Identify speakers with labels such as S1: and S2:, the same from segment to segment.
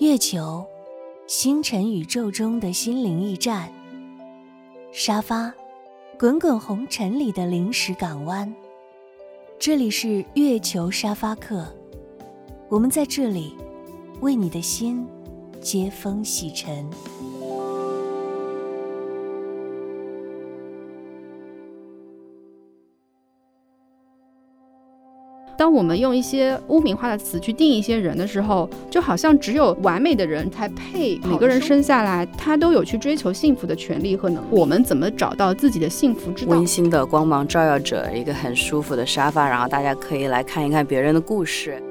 S1: 月球，星辰宇宙中的心灵驿站；沙发，滚滚红尘里的临时港湾。这里是月球沙发客，我们在这里为你的心接风洗尘。
S2: 当我们用一些污名化的词去定一些人的时候，就好像只有完美的人才配。每个人生下来，他都有去追求幸福的权利和能力。我们怎么找到自己的幸福之道？
S3: 温馨的光芒照耀着一个很舒服的沙发，然后大家可以来看一看别人的故事。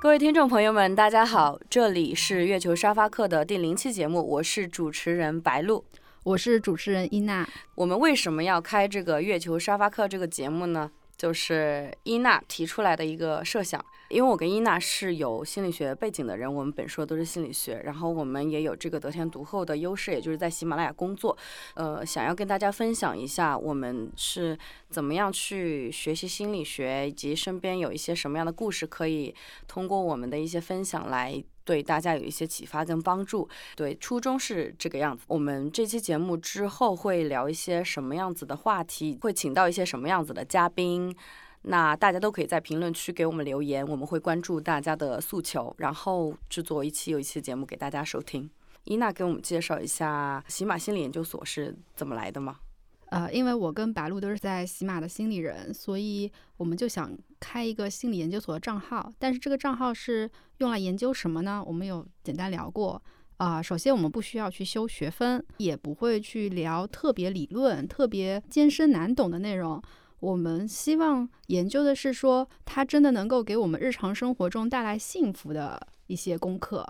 S3: 各位听众朋友们，大家好，这里是月球沙发客的第零期节目，我是主持人白露。
S2: 我是主持人伊娜。
S3: 我们为什么要开这个月球沙发客这个节目呢？就是伊娜提出来的一个设想。因为我跟伊娜是有心理学背景的人，我们本硕都是心理学，然后我们也有这个得天独厚的优势，也就是在喜马拉雅工作。呃，想要跟大家分享一下我们是怎么样去学习心理学，以及身边有一些什么样的故事，可以通过我们的一些分享来。对大家有一些启发跟帮助，对初衷是这个样子。我们这期节目之后会聊一些什么样子的话题，会请到一些什么样子的嘉宾，那大家都可以在评论区给我们留言，我们会关注大家的诉求，然后制作一期又一期节目给大家收听。伊娜给我们介绍一下喜马心理研究所是怎么来的吗？
S2: 呃，因为我跟白露都是在喜马的心理人，所以我们就想开一个心理研究所的账号。但是这个账号是用来研究什么呢？我们有简单聊过啊。首先，我们不需要去修学分，也不会去聊特别理论、特别艰深难懂的内容。我们希望研究的是说，它真的能够给我们日常生活中带来幸福的一些功课。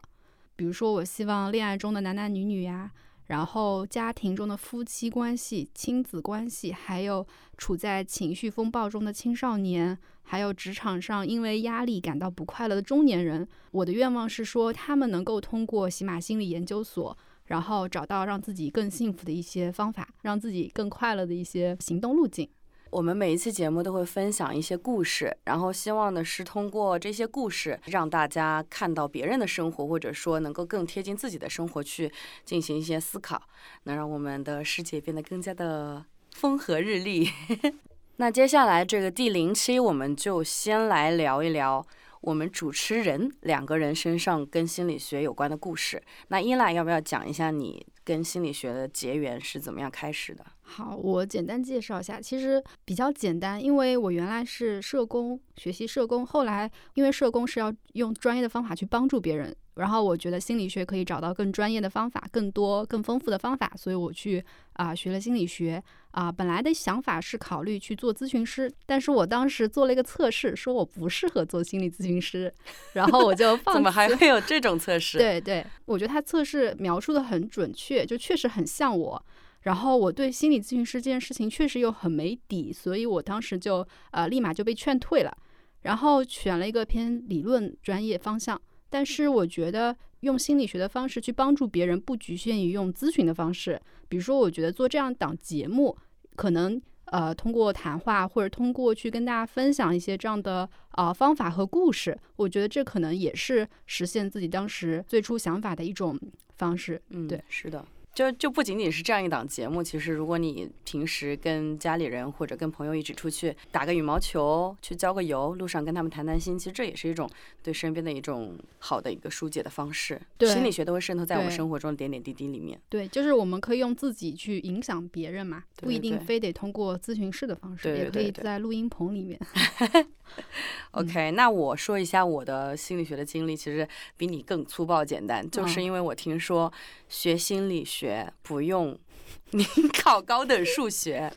S2: 比如说，我希望恋爱中的男男女女呀。然后，家庭中的夫妻关系、亲子关系，还有处在情绪风暴中的青少年，还有职场上因为压力感到不快乐的中年人，我的愿望是说，他们能够通过喜马心理研究所，然后找到让自己更幸福的一些方法，让自己更快乐的一些行动路径。
S3: 我们每一期节目都会分享一些故事，然后希望的是通过这些故事让大家看到别人的生活，或者说能够更贴近自己的生活去进行一些思考，能让我们的世界变得更加的风和日丽。那接下来这个第零期，我们就先来聊一聊我们主持人两个人身上跟心理学有关的故事。那伊娜要不要讲一下你跟心理学的结缘是怎么样开始的？
S2: 好，我简单介绍一下，其实比较简单，因为我原来是社工，学习社工，后来因为社工是要用专业的方法去帮助别人，然后我觉得心理学可以找到更专业的方法，更多、更丰富的方法，所以我去啊学了心理学啊。本来的想法是考虑去做咨询师，但是我当时做了一个测试，说我不适合做心理咨询师，然后我就 放
S3: 怎么还会有这种测试？
S2: 对对，我觉得他测试描述的很准确，就确实很像我。然后我对心理咨询师这件事情确实又很没底，所以我当时就呃立马就被劝退了，然后选了一个偏理论专业方向。但是我觉得用心理学的方式去帮助别人，不局限于用咨询的方式。比如说，我觉得做这样档节目，可能呃通过谈话或者通过去跟大家分享一些这样的啊方法和故事，我觉得这可能也是实现自己当时最初想法的一种方式。
S3: 嗯，
S2: 对，
S3: 是的。就就不仅仅是这样一档节目，其实如果你平时跟家里人或者跟朋友一起出去打个羽毛球，去郊个游，路上跟他们谈谈心，其实这也是一种对身边的一种好的一个疏解的方式。
S2: 对，
S3: 心理学都会渗透在我们生活中的点点滴滴里面。
S2: 对，就是我们可以用自己去影响别人嘛，不一定非得通过咨询室的方式，
S3: 也
S2: 可以在录音棚里面。
S3: OK，那我说一下我的心理学的经历，其实比你更粗暴简单，就是因为我听说学心理学不用 你考高等数学，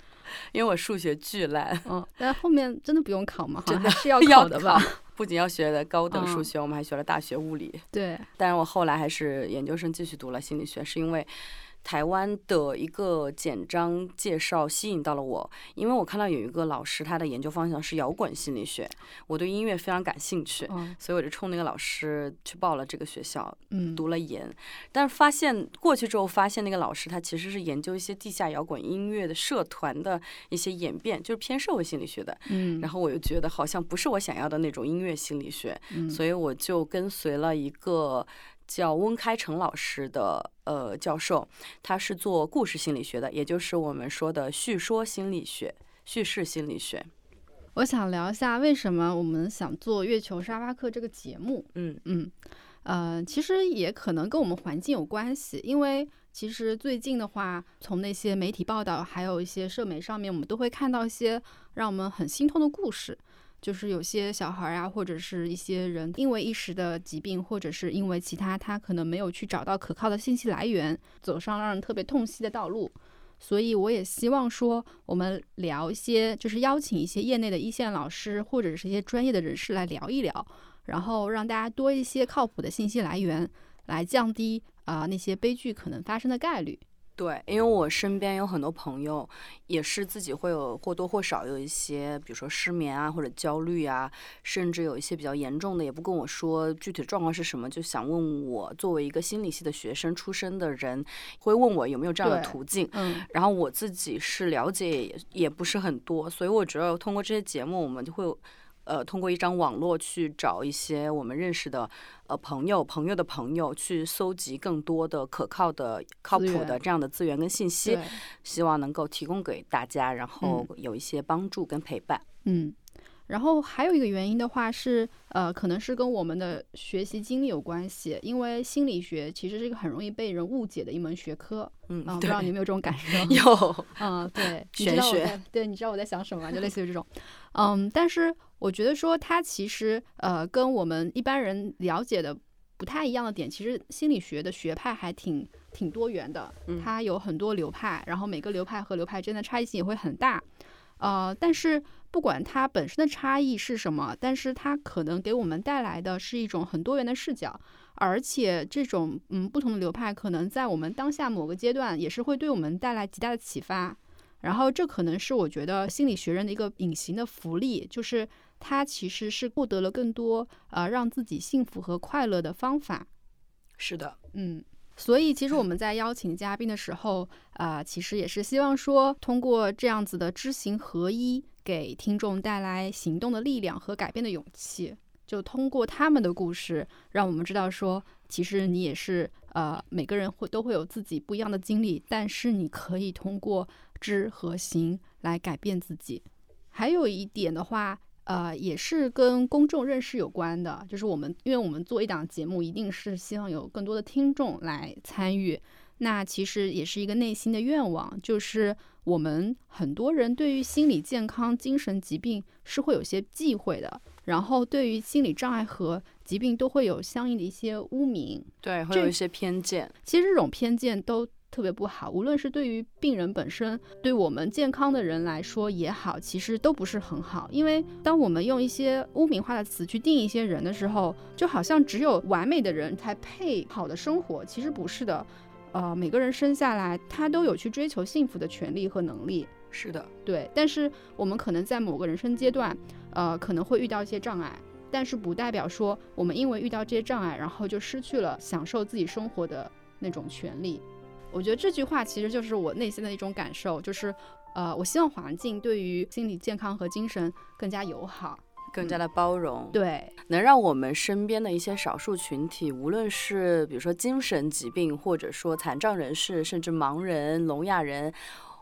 S3: 因为我数学巨烂。
S2: 嗯，但后面真的不用考吗？
S3: 真的
S2: 是 要考的吧？
S3: 不仅要学的高等数学，我们还学了大学物理。
S2: 对，
S3: 但是我后来还是研究生继续读了心理学，是因为台湾的一个简章介绍吸引到了我，因为我看到有一个老师，他的研究方向是摇滚心理学，我对音乐非常感兴趣，
S2: 嗯
S3: 所以我就冲那个老师去报了这个学校，
S2: 嗯
S3: 读了研。但是发现过去之后，发现那个老师他其实是研究一些地下摇滚音乐的社团的一些演变，就是偏社会心理学的。
S2: 嗯，
S3: 然后我又觉得好像不是我想要的那种音乐心理学，
S2: 嗯
S3: 所以我就跟随了一个叫温开成老师的呃教授，他是做故事心理学的，也就是我们说的叙说心理学、叙事心理学。
S2: 我想聊一下为什么我们想做月球沙发客这个节目。
S3: 嗯
S2: 嗯，呃，其实也可能跟我们环境有关系，因为其实最近的话，从那些媒体报道，还有一些社媒上面，我们都会看到一些让我们很心痛的故事。就是有些小孩啊，或者是一些人，因为一时的疾病，或者是因为其他，他可能没有去找到可靠的信息来源，走上让人特别痛惜的道路。所以我也希望说，我们聊一些，就是邀请一些业内的一线老师或者是一些专业的人士来聊一聊，然后让大家多一些靠谱的信息来源，来降低啊、那些悲剧可能发生的概率。
S3: 对，因为我身边有很多朋友，也是自己会有或多或少有一些，比如说失眠啊，或者焦虑啊，甚至有一些比较严重的，也不跟我说具体状况是什么，就想问我，作为一个心理系的学生出身的人，会问我有没有这样的途径。
S2: 嗯
S3: 然后我自己是了解也也不是很多，所以我觉得通过这些节目，我们就会呃通过一张网络去找一些我们认识的呃朋友、朋友的朋友，去搜集更多的可靠的、靠谱的这样的资源跟信息，，希望能够提供给大家，然后有一些帮助跟陪伴。
S2: 嗯。然后还有一个原因的话是，呃，可能是跟我们的学习经历有关系，因为心理学其实是一个很容易被人误解的一门学科。
S3: 嗯，
S2: 啊、不知，道你有没有这种感受？
S3: 有，
S2: 嗯，对，你
S3: 玄学
S2: 在对，你知道我在想什么吗？就类似于这种，嗯，但是我觉得说它其实呃跟我们一般人了解的不太一样的点，其实心理学的学派还挺挺多元的，
S3: 嗯
S2: 它有很多流派，然后每个流派和流派之间的差异性也会很大，呃，但是不管它本身的差异是什么，但是它可能给我们带来的是一种很多元的视角。而且这种嗯不同的流派，可能在我们当下某个阶段，也是会对我们带来极大的启发。然后这可能是我觉得心理学人的一个隐形的福利，就是他其实是获得了更多呃让自己幸福和快乐的方法。
S3: 是的，
S2: 嗯，所以其实我们在邀请嘉宾的时候，啊、其实也是希望说，通过这样子的知行合一，给听众带来行动的力量和改变的勇气。就通过他们的故事，让我们知道说，其实你也是呃，每个人会都会有自己不一样的经历，但是你可以通过知和行来改变自己。还有一点的话，呃，也是跟公众认识有关的，就是我们，因为我们做一档节目，一定是希望有更多的听众来参与。那其实也是一个内心的愿望，就是我们很多人对于心理健康、精神疾病是会有些忌讳的，然后对于心理障碍和疾病都会有相应的一些污名。
S3: 对，会有一些偏见。
S2: 其实这种偏见都特别不好，无论是对于病人本身，对我们健康的人来说也好，其实都不是很好。因为当我们用一些污名化的词去定义一些人的时候，就好像只有完美的人才配好的生活，其实不是的。呃，每个人生下来，他都有去追求幸福的权利和能力。
S3: 是的，
S2: 对，但是我们可能在某个人生阶段，呃，可能会遇到一些障碍，但是不代表说我们因为遇到这些障碍，然后就失去了享受自己生活的那种权利。我觉得这句话其实就是我内心的一种感受，就是，呃，我希望环境对于心理健康和精神更加友好。
S3: 更加的包容。
S2: 对，
S3: 能让我们身边的一些少数群体，无论是比如说精神疾病，或者说残障人士，甚至盲人、聋哑人，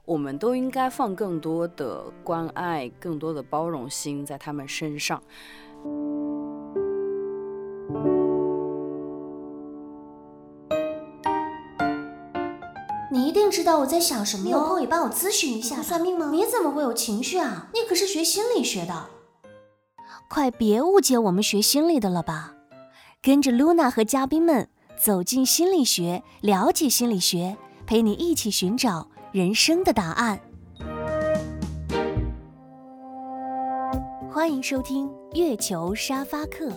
S3: 我们都应该放更多的关爱、更多的包容心在他们身上。
S1: 你一定知道我在想什么。你有空也帮我咨询一下。算命吗？你怎么会有情绪啊？你可是学心理学的。快别误解我们学心理的了吧！跟着 Luna 和嘉宾们走进心理学，了解心理学，陪你一起寻找人生的答案。欢迎收听月球沙发课，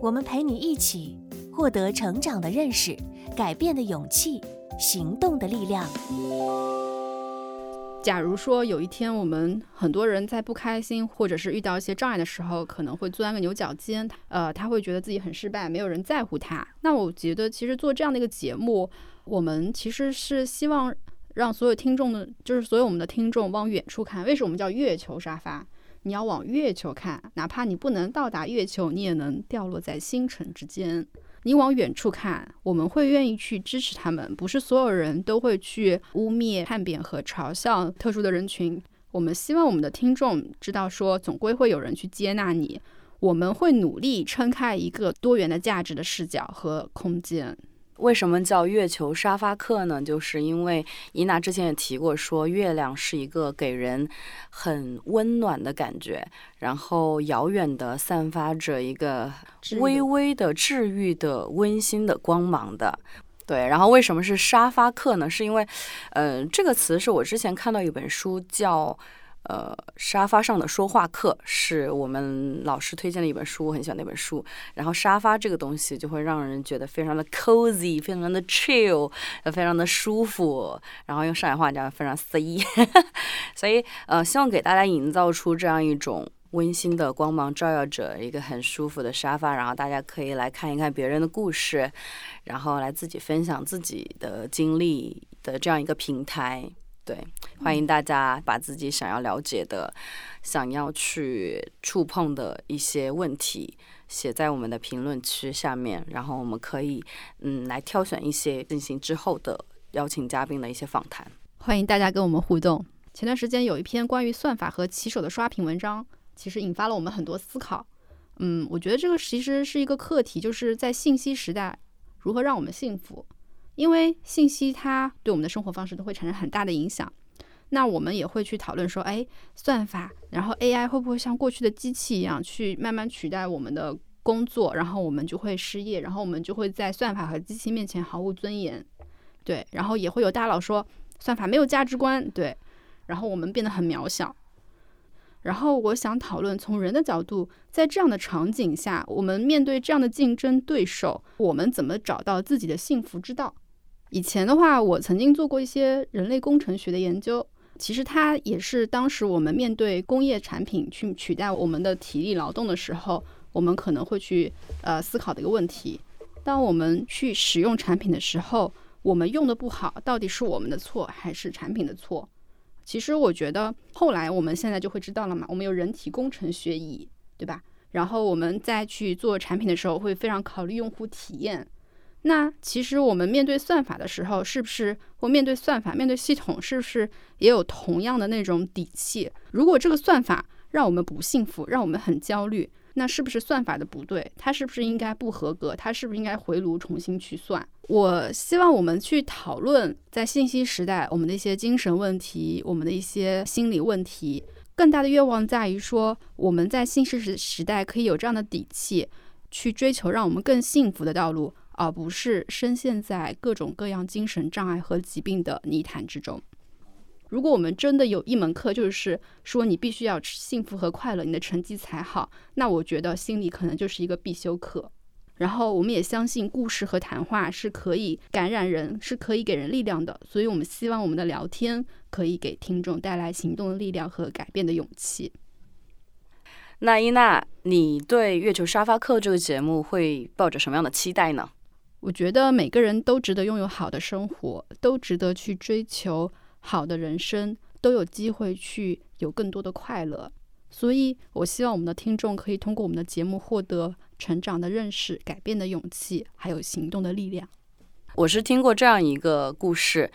S1: 我们陪你一起获得成长的认识、改变的勇气。行动的力量。
S2: 假如说有一天我们很多人在不开心或者是遇到一些障碍的时候，可能会钻个牛角尖，呃，他会觉得自己很失败，没有人在乎他。那我觉得其实做这样的一个节目，我们其实是希望让所有听众的，就是所有我们的听众往远处看。为什么我们叫月球沙发？你要往月球看，哪怕你不能到达月球，你也能掉落在星辰之间。你往远处看，我们会愿意去支持他们。不是所有人都会去污蔑、叛变和嘲笑特殊的人群。我们希望我们的听众知道，说总归会有人去接纳你。我们会努力撑开一个多元的价值的视角和空间。
S3: 为什么叫月球沙发客呢？就是因为伊娜之前也提过，说月亮是一个给人很温暖的感觉，然后遥远的散发着一个微微的治愈的温馨的光芒的。对，然后为什么是沙发客呢？是因为，呃，这个词是我之前看到一本书叫。呃，沙发上的说话课是我们老师推荐的一本书，我很喜欢那本书。然后沙发这个东西就会让人觉得非常的 cozy，非常的 chill，非常的舒服。然后用上海话讲，非常 C。所以呃，希望给大家营造出这样一种温馨的光芒，照耀着一个很舒服的沙发，然后大家可以来看一看别人的故事，然后来自己分享自己的经历的这样一个平台。对，欢迎大家把自己想要了解的、想要去触碰的一些问题写在我们的评论区下面，然后我们可以嗯来挑选一些进行之后的邀请嘉宾的一些访谈。
S2: 欢迎大家跟我们互动。前段时间有一篇关于算法和骑手的刷屏文章，其实引发了我们很多思考。嗯，我觉得这个其实是一个课题，就是在信息时代如何让我们幸福。因为信息它对我们的生活方式都会产生很大的影响，那我们也会去讨论说，哎，算法，然后 AI 会不会像过去的机器一样去慢慢取代我们的工作，然后我们就会失业，然后我们就会在算法和机器面前毫无尊严，对，然后也会有大佬说算法没有价值观，对，然后我们变得很渺小。然后我想讨论从人的角度，在这样的场景下，我们面对这样的竞争对手，我们怎么找到自己的幸福之道？以前的话，我曾经做过一些人类工程学的研究，其实它也是当时我们面对工业产品去取代我们的体力劳动的时候，我们可能会去呃思考的一个问题。当我们去使用产品的时候，我们用的不好，到底是我们的错还是产品的错？其实我觉得后来我们现在就会知道了嘛，我们有人体工程学椅，对吧？然后我们再去做产品的时候，会非常考虑用户体验。那其实我们面对算法的时候，是不是或面对算法、面对系统，是不是也有同样的那种底气？如果这个算法让我们不幸福，让我们很焦虑，那是不是算法的不对？它是不是应该不合格？它是不是应该回炉重新去算？我希望我们去讨论在信息时代我们的一些精神问题，我们的一些心理问题。更大的愿望在于说，我们在信息时时代可以有这样的底气，去追求让我们更幸福的道路。而不是深陷在各种各样精神障碍和疾病的泥潭之中。如果我们真的有一门课，就是说你必须要幸福和快乐，你的成绩才好，那我觉得心理可能就是一个必修课。然后我们也相信故事和谈话是可以感染人，是可以给人力量的。所以我们希望我们的聊天可以给听众带来行动的力量和改变的勇气。
S3: 那伊娜，你对《月球沙发课》这个节目会抱着什么样的期待呢？
S2: 我觉得每个人都值得拥有好的生活，都值得去追求好的人生，都有机会去有更多的快乐。所以，我希望我们的听众可以通过我们的节目获得成长的认识、改变的勇气，还有行动的力量。
S3: 我是听过这样一个故事，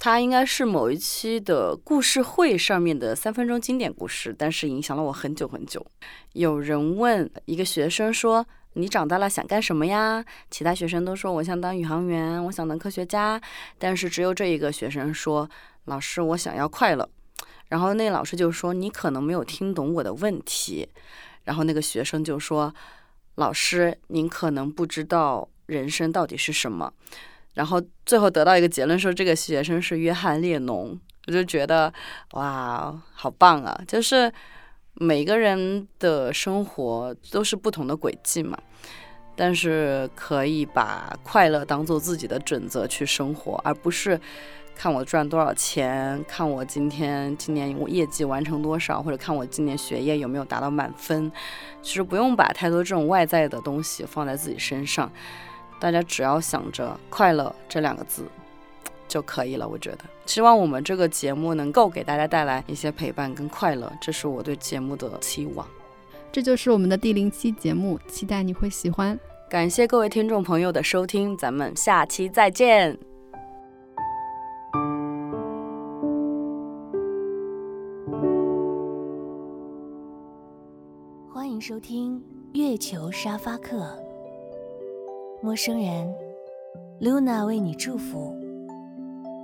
S3: 它应该是某一期的故事会上面的三分钟经典故事，但是影响了我很久很久。有人问一个学生说。你长大了想干什么呀？其他学生都说我想当宇航员，我想当科学家，但是只有这一个学生说：“老师，我想要快乐。”然后那老师就说：“你可能没有听懂我的问题。”然后那个学生就说：“老师，您可能不知道人生到底是什么。”然后最后得到一个结论说这个学生是约翰列侬，我就觉得哇，好棒啊！就是。每个人的生活都是不同的轨迹嘛，但是可以把快乐当做自己的准则去生活，而不是看我赚多少钱，看我今天今年我业绩完成多少，或者看我今年学业有没有达到满分。其实不用把太多这种外在的东西放在自己身上，大家只要想着快乐这两个字。就可以了，我觉得。希望我们这个节目能够给大家带来一些陪伴跟快乐，这是我对节目的期望。
S2: 这就是我们的第零期节目，期待你会喜欢。
S3: 感谢各位听众朋友的收听，咱们下期再见。
S1: 欢迎收听月球沙发客，陌生人，Luna 为你祝福。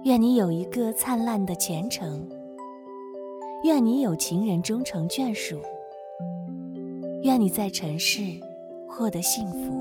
S1: 愿你有一个灿烂的前程，愿你有情人终成眷属，愿你在尘世获得幸福。